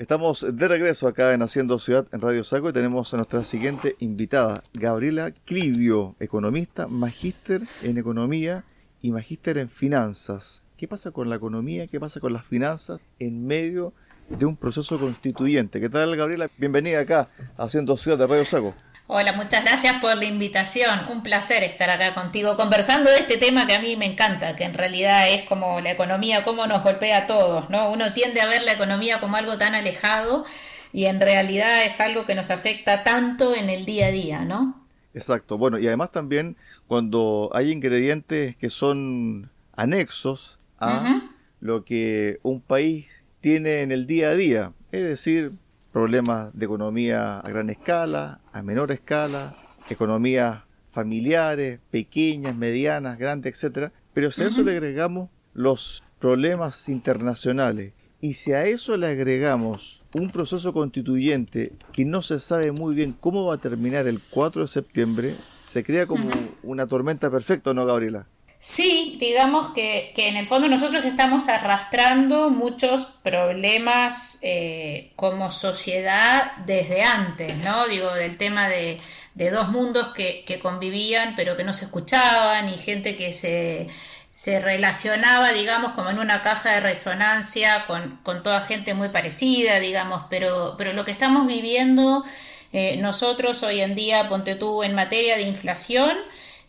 Estamos de regreso acá en Haciendo Ciudad en Radio Saco y tenemos a nuestra siguiente invitada, Gabriela Clivio, economista, magíster en economía y magíster en finanzas. ¿Qué pasa con la economía? ¿Qué pasa con las finanzas en medio de un proceso constituyente? ¿Qué tal, Gabriela? Bienvenida acá a Haciendo Ciudad de Radio Saco. Hola, muchas gracias por la invitación. Un placer estar acá contigo conversando de este tema que a mí me encanta, que en realidad es como la economía, cómo nos golpea a todos, ¿no? Uno tiende a ver la economía como algo tan alejado y en realidad es algo que nos afecta tanto en el día a día, ¿no? Exacto. Bueno, y además también cuando hay ingredientes que son anexos a lo que un país tiene en el día a día, es decir, problemas de economía a gran escala, a menor escala, economías familiares, pequeñas, medianas, grandes, etcétera. Pero si a eso le agregamos los problemas internacionales y si a eso le agregamos un proceso constituyente que no se sabe muy bien cómo va a terminar el 4 de septiembre, se crea como una tormenta perfecta, ¿no, Gabriela? Sí, digamos que, que, en el fondo nosotros estamos arrastrando muchos problemas eh, como sociedad desde antes, ¿no? Digo, del tema de, de dos mundos que, que, convivían pero que no se escuchaban y gente que se, se relacionaba, digamos, como en una caja de resonancia con, con toda gente muy parecida, digamos, pero, pero lo que estamos viviendo eh, nosotros hoy en día, ponte tú, en materia de inflación,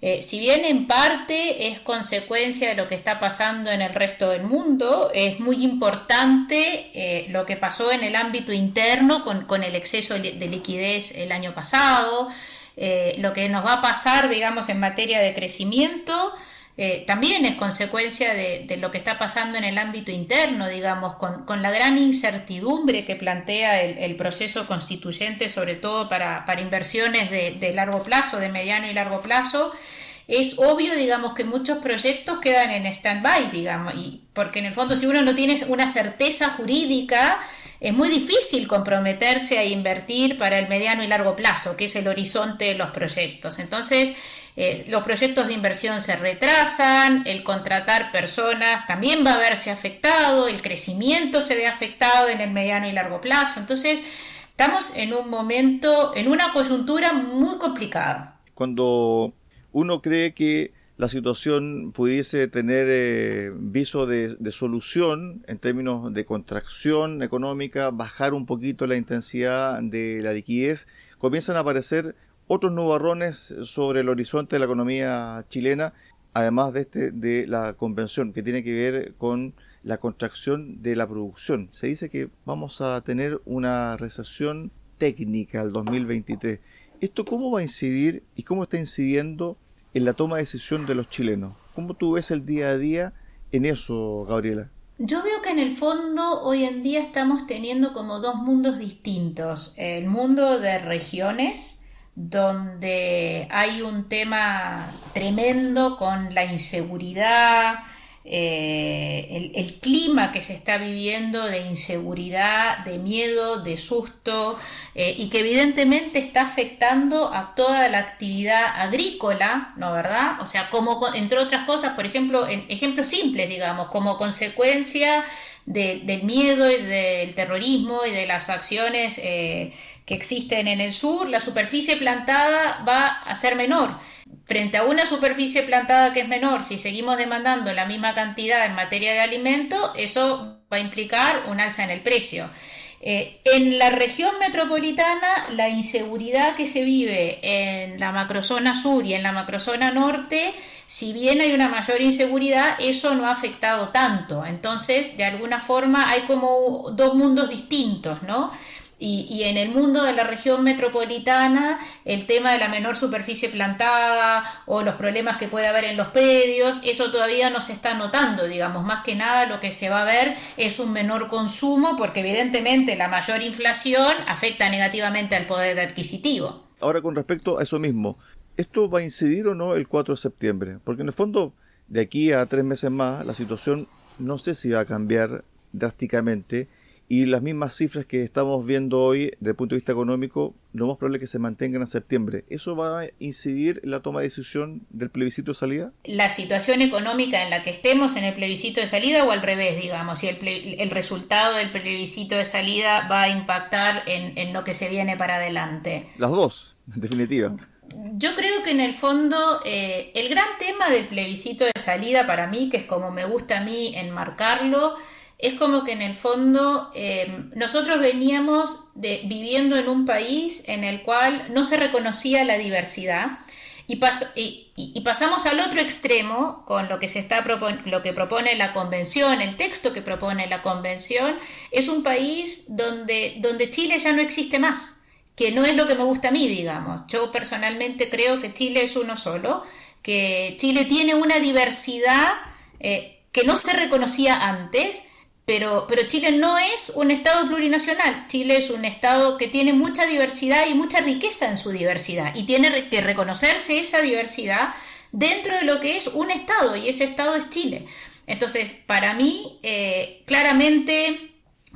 eh, si bien en parte es consecuencia de lo que está pasando en el resto del mundo, es muy importante eh, lo que pasó en el ámbito interno con, el exceso de liquidez el año pasado, eh, lo que nos va a pasar, digamos, en materia de crecimiento. También es consecuencia de, lo que está pasando en el ámbito interno, digamos, con, la gran incertidumbre que plantea el, proceso constituyente, sobre todo para, inversiones de, de largo plazo, de mediano y largo plazo, es obvio, digamos, que muchos proyectos quedan en stand-by, digamos, y porque en el fondo si uno no tiene una certeza jurídica, es muy difícil comprometerse a invertir para el mediano y largo plazo, que es el horizonte de los proyectos. Entonces, eh, los proyectos de inversión se retrasan, el contratar personas también va a verse afectado, el crecimiento se ve afectado en el mediano y largo plazo. Entonces, estamos en un momento, en una coyuntura muy complicada. Cuando uno cree que la situación pudiese tener eh, viso de, solución en términos de contracción económica, bajar un poquito la intensidad de la liquidez, comienzan a aparecer otros nubarrones sobre el horizonte de la economía chilena, además de este de la convención que tiene que ver con la contracción de la producción. Se dice que vamos a tener una recesión técnica al 2023. ¿Esto cómo va a incidir y cómo está incidiendo en la toma de decisión de los chilenos? ¿Cómo tú ves el día a día en eso, Gabriela? Yo veo que en el fondo hoy en día estamos teniendo como dos mundos distintos. El mundo de regiones, donde hay un tema tremendo con la inseguridad, eh, el, clima que se está viviendo de inseguridad, de miedo, de susto, eh, y que evidentemente está afectando a toda la actividad agrícola, ¿no verdad? O sea, como entre otras cosas, por ejemplo, en ejemplos simples, digamos, como consecuencia del miedo y del terrorismo y de las acciones eh, que existen en el sur, la superficie plantada va a ser menor frente a una superficie plantada que es menor, si seguimos demandando la misma cantidad en materia de alimento, eso va a implicar un alza en el precio. Eh, en la región metropolitana, la inseguridad que se vive en la macrozona sur y en la macrozona norte, si bien hay una mayor inseguridad, eso no ha afectado tanto. Entonces, de alguna forma, hay como dos mundos distintos, ¿no? Y, en el mundo de la región metropolitana, el tema de la menor superficie plantada o los problemas que puede haber en los pedios, eso todavía no se está notando, digamos. Más que nada lo que se va a ver es un menor consumo porque evidentemente la mayor inflación afecta negativamente al poder adquisitivo. Ahora con respecto a eso mismo, ¿esto va a incidir o no el 4 de septiembre? Porque en el fondo, de aquí a tres meses más, la situación no sé si va a cambiar drásticamente y las mismas cifras que estamos viendo hoy desde el punto de vista económico, lo más probable es que se mantengan en septiembre. ¿Eso va a incidir en la toma de decisión del plebiscito de salida? La situación económica en la que estemos en el plebiscito de salida o al revés, digamos, si el, el resultado del plebiscito de salida va a impactar en, en lo que se viene para adelante. Las dos, en definitiva. Yo creo que en el fondo eh, el gran tema del plebiscito de salida para mí, que es como me gusta a mí enmarcarlo, es como que en el fondo eh, nosotros veníamos viviendo en un país en el cual no se reconocía la diversidad y, y, pasamos al otro extremo con lo que se está lo que propone la convención, el texto que propone la convención es un país donde, donde Chile ya no existe más, que no es lo que me gusta a mí, digamos. Yo personalmente creo que Chile es uno solo, que Chile tiene una diversidad eh, que no se reconocía antes pero, pero Chile no es un Estado plurinacional. Chile es un Estado que tiene mucha diversidad y mucha riqueza en su diversidad. Y tiene que reconocerse esa diversidad dentro de lo que es un Estado. Y ese Estado es Chile. Entonces, para mí, eh, claramente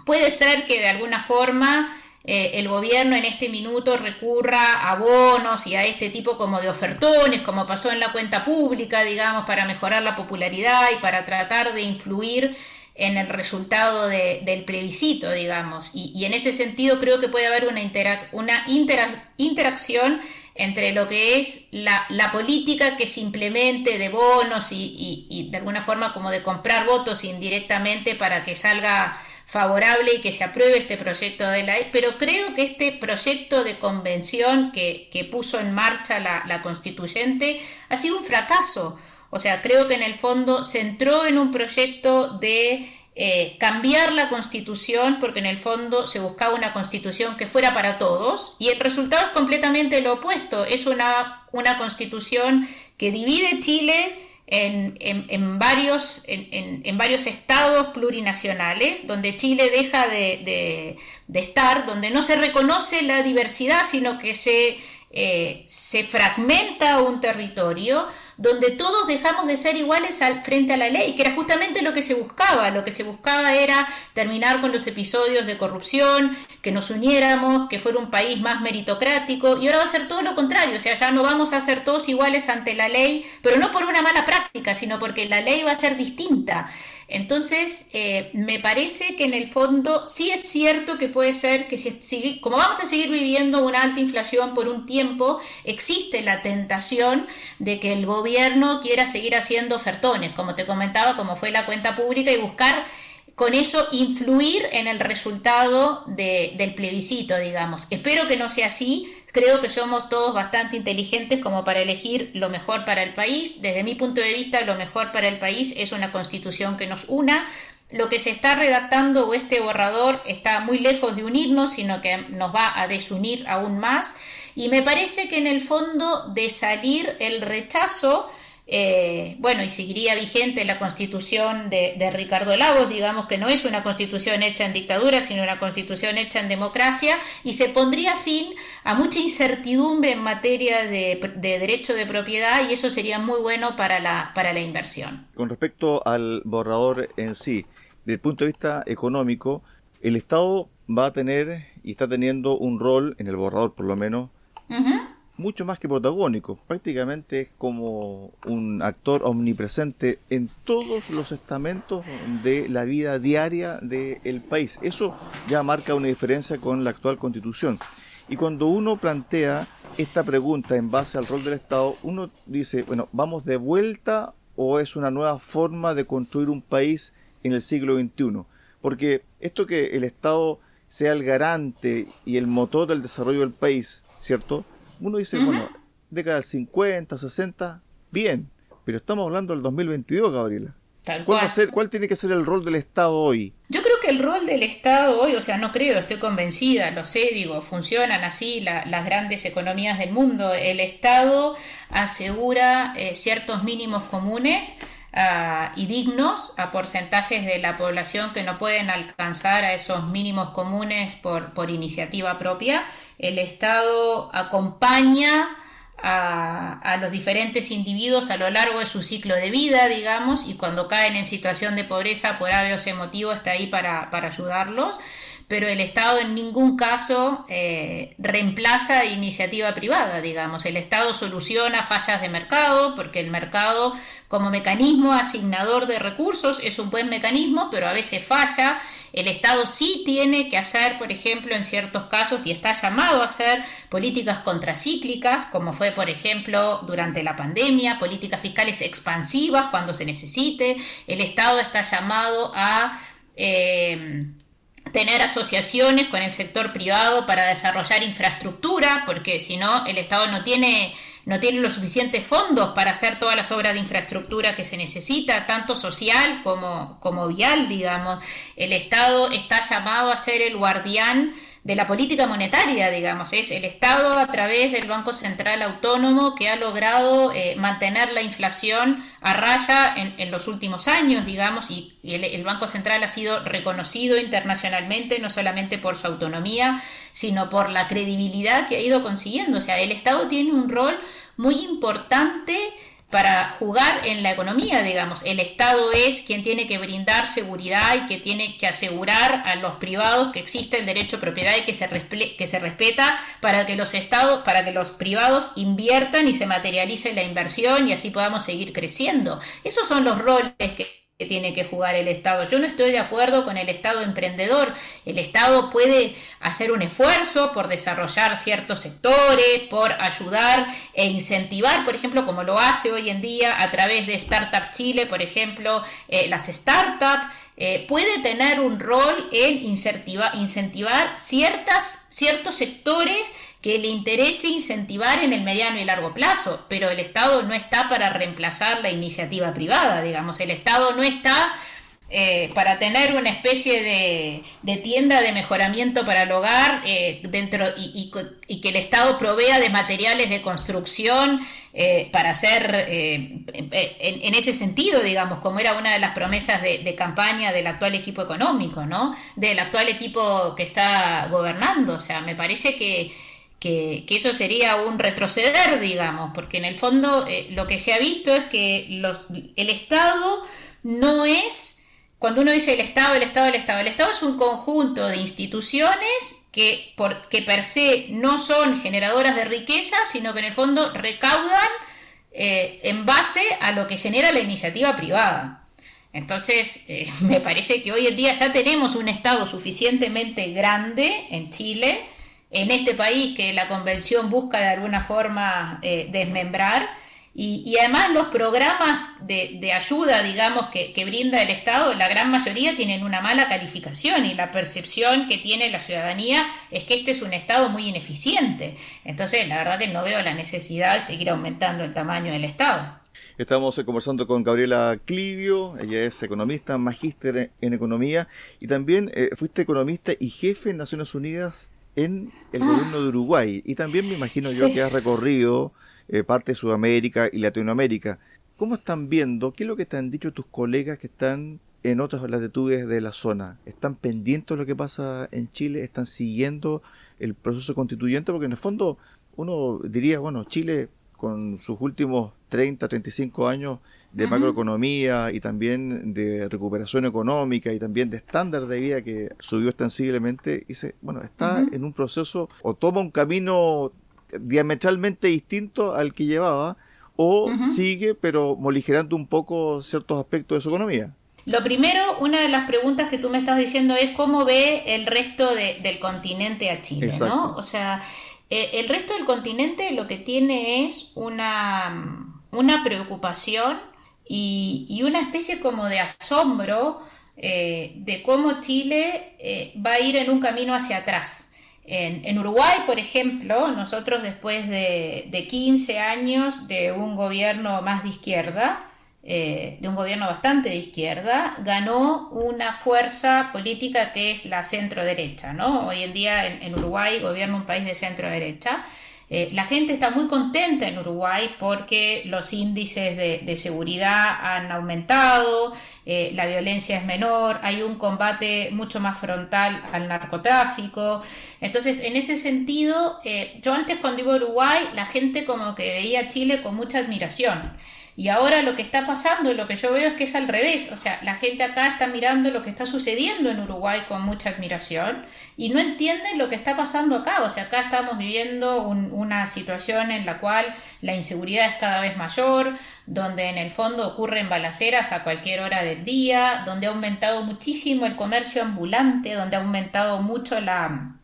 puede ser que de alguna forma eh, el gobierno en este minuto recurra a bonos y a este tipo como de ofertones, como pasó en la cuenta pública, digamos, para mejorar la popularidad y para tratar de influir en el resultado del plebiscito, digamos. Y, en ese sentido creo que puede haber una, una interacción entre lo que es la, política que se implemente de bonos y, y, de alguna forma como de comprar votos indirectamente para que salga favorable y que se apruebe este proyecto de ley, pero creo que este proyecto de convención que, que puso en marcha la, la constituyente ha sido un fracaso o sea, creo que en el fondo se entró en un proyecto de eh, cambiar la constitución porque en el fondo se buscaba una constitución que fuera para todos y el resultado es completamente lo opuesto. Es una, una constitución que divide Chile en, en, varios, en, varios estados plurinacionales, donde Chile deja de, de, estar, donde no se reconoce la diversidad, sino que se, eh, se fragmenta un territorio donde todos dejamos de ser iguales al, frente a la ley, que era justamente lo que se buscaba. Lo que se buscaba era terminar con los episodios de corrupción, que nos uniéramos, que fuera un país más meritocrático, y ahora va a ser todo lo contrario, o sea, ya no vamos a ser todos iguales ante la ley, pero no por una mala práctica, sino porque la ley va a ser distinta. Entonces, eh, me parece que en el fondo sí es cierto que puede ser que si, como vamos a seguir viviendo una alta inflación por un tiempo, existe la tentación de que el gobierno quiera seguir haciendo ofertones, como te comentaba, como fue la cuenta pública, y buscar con eso influir en el resultado del plebiscito, digamos. Espero que no sea así, Creo que somos todos bastante inteligentes como para elegir lo mejor para el país. Desde mi punto de vista, lo mejor para el país es una constitución que nos una. Lo que se está redactando o este borrador está muy lejos de unirnos, sino que nos va a desunir aún más. Y me parece que en el fondo de salir el rechazo eh, bueno, y seguiría vigente la constitución de, Ricardo Lagos, digamos que no es una constitución hecha en dictadura, sino una constitución hecha en democracia, y se pondría fin a mucha incertidumbre en materia de, derecho de propiedad, y eso sería muy bueno para la, para la inversión. Con respecto al borrador en sí, desde el punto de vista económico, el Estado va a tener y está teniendo un rol, en el borrador por lo menos, mucho más que protagónico, prácticamente es como un actor omnipresente en todos los estamentos de la vida diaria del país. Eso ya marca una diferencia con la actual constitución. Y cuando uno plantea esta pregunta en base al rol del Estado, uno dice, bueno, ¿vamos de vuelta o es una nueva forma de construir un país en el siglo XXI? Porque esto que el Estado sea el garante y el motor del desarrollo del país, ¿cierto? Uno dice, bueno, década del 50, 60, bien, pero estamos hablando del 2022, Gabriela. ¿Cuál, ¿Cuál tiene que ser el rol del Estado hoy? Yo creo que el rol del Estado hoy, o sea, no creo, estoy convencida, lo sé, digo, funcionan así las grandes economías del mundo. El Estado asegura eh, ciertos mínimos comunes ah, y dignos a porcentajes de la población que no pueden alcanzar a esos mínimos comunes por, por iniciativa propia el Estado acompaña a, los diferentes individuos a lo largo de su ciclo de vida, digamos, y cuando caen en situación de pobreza por habeos emotivos está ahí para, ayudarlos. pero el Estado en ningún caso eh, reemplaza iniciativa privada, digamos. El Estado soluciona fallas de mercado porque el mercado como mecanismo asignador de recursos es un buen mecanismo, pero a veces falla. El Estado sí tiene que hacer, por ejemplo, en ciertos casos, y está llamado a hacer políticas contracíclicas, como fue, por ejemplo, durante la pandemia, políticas fiscales expansivas cuando se necesite. El Estado está llamado a... Eh, tener asociaciones con el sector privado para desarrollar infraestructura, porque si no, el Estado no tiene, no tiene los suficientes fondos para hacer todas las obras de infraestructura que se necesita, tanto social como, como vial, digamos. El Estado está llamado a ser el guardián de la política monetaria, digamos. Es el Estado a través del Banco Central Autónomo que ha logrado eh, mantener la inflación a raya en, los últimos años, digamos, y, el, Banco Central ha sido reconocido internacionalmente no solamente por su autonomía, sino por la credibilidad que ha ido consiguiendo. O sea, el Estado tiene un rol muy importante para jugar en la economía, digamos. El Estado es quien tiene que brindar seguridad y que tiene que asegurar a los privados que existe el derecho de propiedad y que se, que se respeta para que los estados, para que los privados inviertan y se materialice la inversión y así podamos seguir creciendo. Esos son los roles que que tiene que jugar el Estado. Yo no estoy de acuerdo con el Estado emprendedor. El Estado puede hacer un esfuerzo por desarrollar ciertos sectores, por ayudar e incentivar, por ejemplo, como lo hace hoy en día a través de Startup Chile, por ejemplo, eh, las startups. Eh, puede tener un rol en incentivar, incentivar ciertas, ciertos sectores que le interese incentivar en el mediano y largo plazo, pero el Estado no está para reemplazar la iniciativa privada, digamos, el Estado no está eh, para tener una especie de, tienda de mejoramiento para el hogar eh, dentro y, que el Estado provea de materiales de construcción eh, para hacer en, ese sentido, digamos, como era una de las promesas de, de, campaña del actual equipo económico, ¿no? Del actual equipo que está gobernando. O sea, me parece que que, eso sería un retroceder, digamos, porque en el fondo eh, lo que se ha visto es que los, el Estado no es, cuando uno dice el Estado, el Estado, el Estado, el Estado es un conjunto de instituciones que, por, que per se no son generadoras de riqueza, sino que en el fondo recaudan eh, en base a lo que genera la iniciativa privada. Entonces, eh, me parece que hoy en día ya tenemos un Estado suficientemente grande en Chile, en este país que la convención busca de alguna forma eh, desmembrar. Y, además los programas de, ayuda, digamos, que, brinda el Estado, la gran mayoría tienen una mala calificación y la percepción que tiene la ciudadanía es que este es un Estado muy ineficiente. Entonces, la verdad que no veo la necesidad de seguir aumentando el tamaño del Estado. Estamos conversando con Gabriela Clivio, ella es economista, magíster en economía y también eh, fuiste economista y jefe en Naciones Unidas en el ah. gobierno de Uruguay. Y también me imagino yo que has recorrido eh, parte de Sudamérica y Latinoamérica. ¿Cómo están viendo? ¿Qué es lo que te han dicho tus colegas que están en otras latitudes de la zona? ¿Están pendientes de lo que pasa en Chile? ¿Están siguiendo el proceso constituyente? Porque en el fondo uno diría, bueno, Chile con sus últimos 30, 35 años de macroeconomía y también de recuperación económica y también de estándar de vida que subió ostensiblemente, dice, bueno, está en un proceso o toma un camino diametralmente distinto al que llevaba o sigue pero moligerando un poco ciertos aspectos de su economía. Lo primero, una de las preguntas que tú me estás diciendo es cómo ve el resto del continente a Chile, ¿no? O sea, eh, el resto del continente lo que tiene es una, una preocupación y, una especie como de asombro eh, de cómo Chile eh, va a ir en un camino hacia atrás. En, Uruguay, por ejemplo, nosotros después de, de, 15 años de un gobierno más de izquierda, eh, de un gobierno bastante de izquierda, ganó una fuerza política que es la centro derecha. ¿no? Hoy en día en, Uruguay gobierna un país de centro derecha. Eh, la gente está muy contenta en Uruguay porque los índices de, seguridad han aumentado, eh, la violencia es menor, hay un combate mucho más frontal al narcotráfico. Entonces, en ese sentido, yo antes cuando iba a Uruguay, la gente como que veía a Chile con mucha admiración. Y ahora lo que está pasando, lo que yo veo es que es al revés. O sea, la gente acá está mirando lo que está sucediendo en Uruguay con mucha admiración y no entienden lo que está pasando acá. O sea, acá estamos viviendo una situación en la cual la inseguridad es cada vez mayor, donde en el fondo ocurren balaceras a cualquier hora del día, donde ha aumentado muchísimo el comercio ambulante, donde ha aumentado mucho la,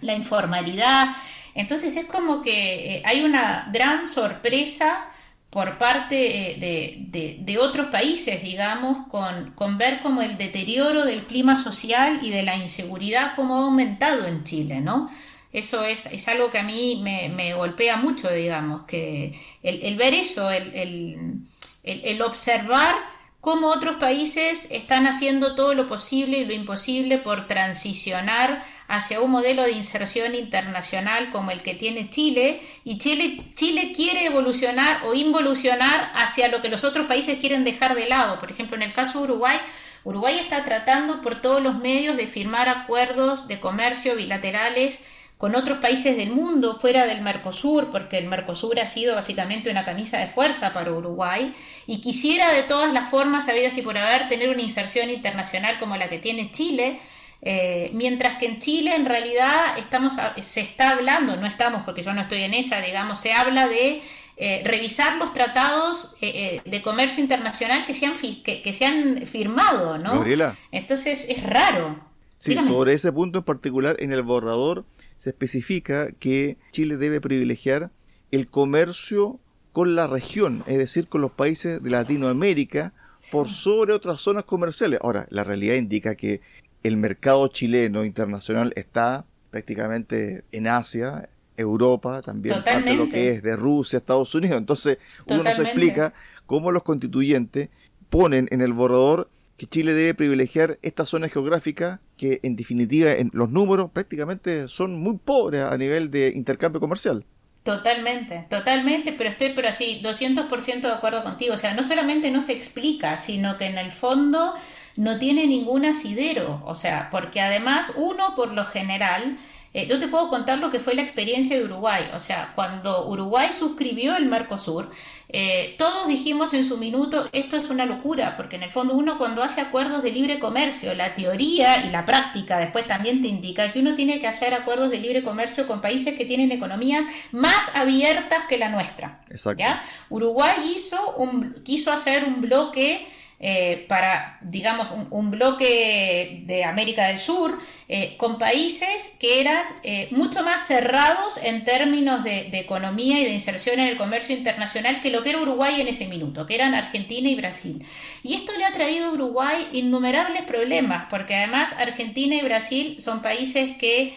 la informalidad. Entonces es como que eh, hay una gran sorpresa por parte eh, de, otros países, digamos, con, con, ver como el deterioro del clima social y de la inseguridad como ha aumentado en Chile, ¿no? Eso es, es algo que a mí me, golpea mucho, digamos, que el, ver eso, el, el, el observar cómo otros países están haciendo todo lo posible y lo imposible por transicionar hacia un modelo de inserción internacional como el que tiene Chile y Chile, Chile quiere evolucionar o involucionar hacia lo que los otros países quieren dejar de lado. Por ejemplo, en el caso de Uruguay, Uruguay está tratando por todos los medios de firmar acuerdos de comercio bilaterales con otros países del mundo fuera del Mercosur, porque el Mercosur ha sido básicamente una camisa de fuerza para Uruguay, y quisiera de todas las formas, habidas y por haber, tener una inserción internacional como la que tiene Chile, eh, mientras que en Chile en realidad estamos, se está hablando, no estamos porque yo no estoy en esa, digamos, se habla de eh, revisar los tratados eh, de comercio internacional que se han, que, que se han firmado, ¿no? Entonces es raro. Sí, sobre ese punto en particular, en el borrador se especifica que Chile debe privilegiar el comercio con la región, es decir, con los países de Latinoamérica, por sobre otras zonas comerciales. Ahora, la realidad indica que el mercado chileno internacional está prácticamente en Asia, Europa, también parte de lo que es de Rusia, Estados Unidos. Entonces, uno se explica cómo los constituyentes ponen en el borrador que Chile debe privilegiar esta zona geográfica que en definitiva en los números prácticamente son muy pobres a nivel de intercambio comercial. Totalmente, totalmente, pero estoy pero así 200% de acuerdo contigo. O sea, no solamente no se explica, sino que en el fondo no tiene ningún asidero. O sea, porque además uno por lo general eh, yo te puedo contar lo que fue la experiencia de Uruguay. O sea, cuando Uruguay suscribió el Mercosur, eh, todos dijimos en su minuto, esto es una locura, porque en el fondo uno cuando hace acuerdos de libre comercio, la teoría y la práctica después también te indica que uno tiene que hacer acuerdos de libre comercio con países que tienen economías más abiertas que la nuestra. ¿ya? Uruguay hizo un, quiso hacer un bloque eh, para, digamos, un, bloque de América del Sur eh, con países que eran eh, mucho más cerrados en términos de, economía y de inserción en el comercio internacional que lo que era Uruguay en ese minuto, que eran Argentina y Brasil. Y esto le ha traído a Uruguay innumerables problemas, porque además Argentina y Brasil son países que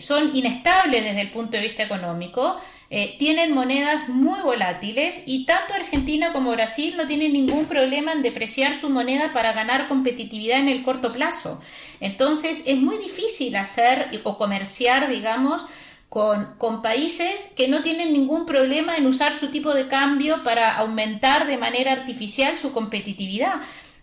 son inestables desde el punto de vista económico, eh, tienen monedas muy volátiles y tanto Argentina como Brasil no tienen ningún problema en depreciar su moneda para ganar competitividad en el corto plazo. Entonces es muy difícil hacer o comerciar, digamos, con, con, países que no tienen ningún problema en usar su tipo de cambio para aumentar de manera artificial su competitividad.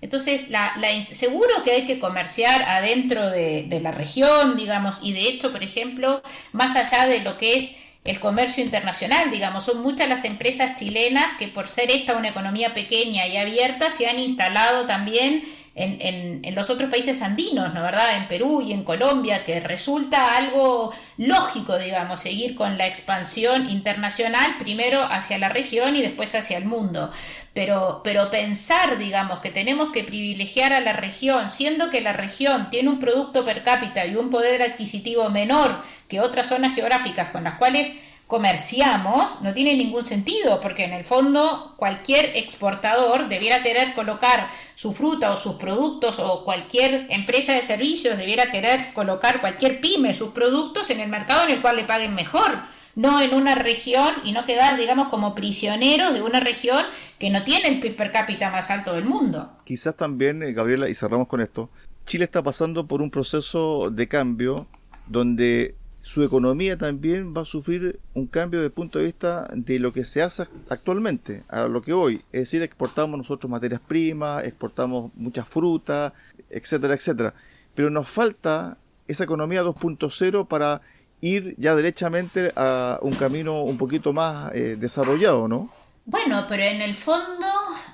Entonces, la, seguro que hay que comerciar adentro de, de la región, digamos, y de hecho, por ejemplo, más allá de lo que es el comercio internacional, digamos, son muchas las empresas chilenas que por ser esta una economía pequeña y abierta se han instalado también en, en, los otros países andinos, ¿no verdad? En Perú y en Colombia, que resulta algo lógico, digamos, seguir con la expansión internacional, primero hacia la región y después hacia el mundo. Pero, pero pensar, digamos, que tenemos que privilegiar a la región, siendo que la región tiene un producto per cápita y un poder adquisitivo menor que otras zonas geográficas con las cuales comerciamos no tiene ningún sentido, porque en el fondo cualquier exportador debiera querer colocar su fruta o sus productos o cualquier empresa de servicios debiera querer colocar cualquier pyme sus productos en el mercado en el cual le paguen mejor, no en una región y no quedar, digamos, como prisioneros de una región que no tiene el PIB per cápita más alto del mundo. Quizás también, eh, Gabriela, y cerramos con esto, Chile está pasando por un proceso de cambio donde su economía también va a sufrir un cambio desde el punto de vista de lo que se hace actualmente, a lo que hoy. Es decir, exportamos nosotros materias primas, exportamos mucha fruta, etcétera, etcétera. Pero nos falta esa economía 2.0 para ir ya derechamente a un camino un poquito más eh, desarrollado, ¿no? Bueno, pero en el fondo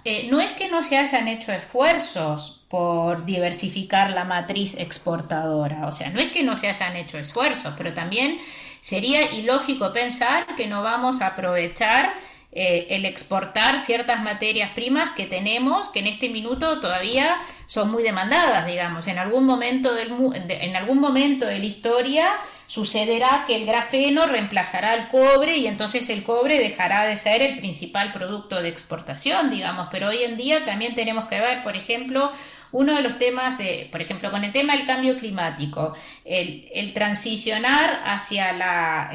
eh, no es que no se hayan hecho esfuerzos por diversificar la matriz exportadora, o sea, no es que no se hayan hecho esfuerzos, pero también sería ilógico pensar que no vamos a aprovechar eh, el exportar ciertas materias primas que tenemos que en este minuto todavía son muy demandadas, digamos. En algún momento, del, en algún momento de la historia sucederá que el grafeno reemplazará al cobre y entonces el cobre dejará de ser el principal producto de exportación, digamos, pero hoy en día también tenemos que ver, por ejemplo, uno de los temas, de, por ejemplo, con el tema del cambio climático, el, transicionar hacia la,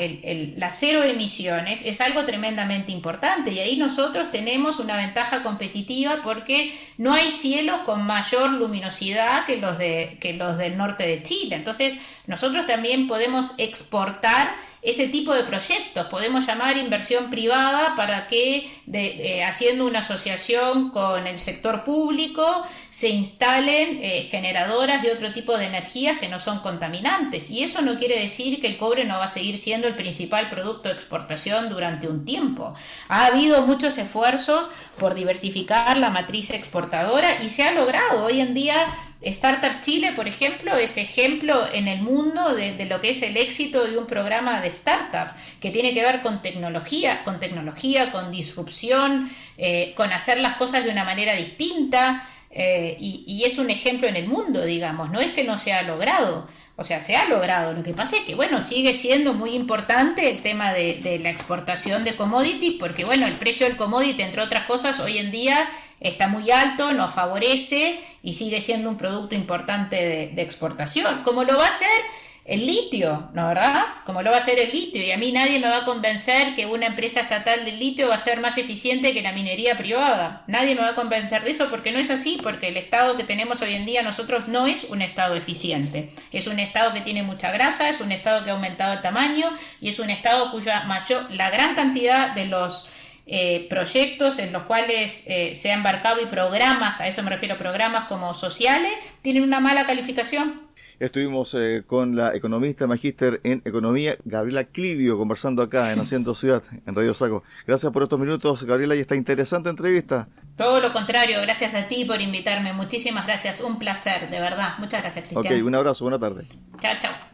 la cero emisiones es algo tremendamente importante y ahí nosotros tenemos una ventaja competitiva porque no hay cielos con mayor luminosidad que los, de, que los del norte de Chile. Entonces, nosotros también podemos exportar ese tipo de proyectos. Podemos llamar inversión privada para que, de, eh, haciendo una asociación con el sector público, se instalen eh, generadoras de otro tipo de energías que no son contaminantes. Y eso no quiere decir que el cobre no va a seguir siendo el principal producto de exportación durante un tiempo. Ha habido muchos esfuerzos por diversificar la matriz exportadora y se ha logrado. Hoy en día Startup Chile, por ejemplo, es ejemplo en el mundo de, lo que es el éxito de un programa de startups que tiene que ver con tecnología, con tecnología, con disrupción, eh, con hacer las cosas de una manera distinta. Eh, y, es un ejemplo en el mundo, digamos, no es que no se ha logrado, o sea, se ha logrado. Lo que pasa es que, bueno, sigue siendo muy importante el tema de, de la exportación de commodities, porque, bueno, el precio del commodity, entre otras cosas, hoy en día está muy alto, nos favorece y sigue siendo un producto importante de, exportación, como lo va a ser el litio, ¿no verdad? Como lo va a ser el litio. Y a mí nadie me va a convencer que una empresa estatal del litio va a ser más eficiente que la minería privada. Nadie me va a convencer de eso porque no es así, porque el estado que tenemos hoy en día nosotros no es un estado eficiente. Es un estado que tiene mucha grasa, es un estado que ha aumentado el tamaño y es un estado cuya mayor, la gran cantidad de los eh, proyectos en los cuales eh, se ha embarcado y programas, a eso me refiero, programas como sociales, tienen una mala calificación. Estuvimos eh, con la economista magíster en economía, Gabriela Clivio, conversando acá en Haciendo Ciudad, en Radio Saco. Gracias por estos minutos, Gabriela, y esta interesante entrevista. Todo lo contrario, gracias a ti por invitarme. Muchísimas gracias, un placer, de verdad. Muchas gracias, Cristian. Ok, un abrazo, buena tarde. Chao, chao.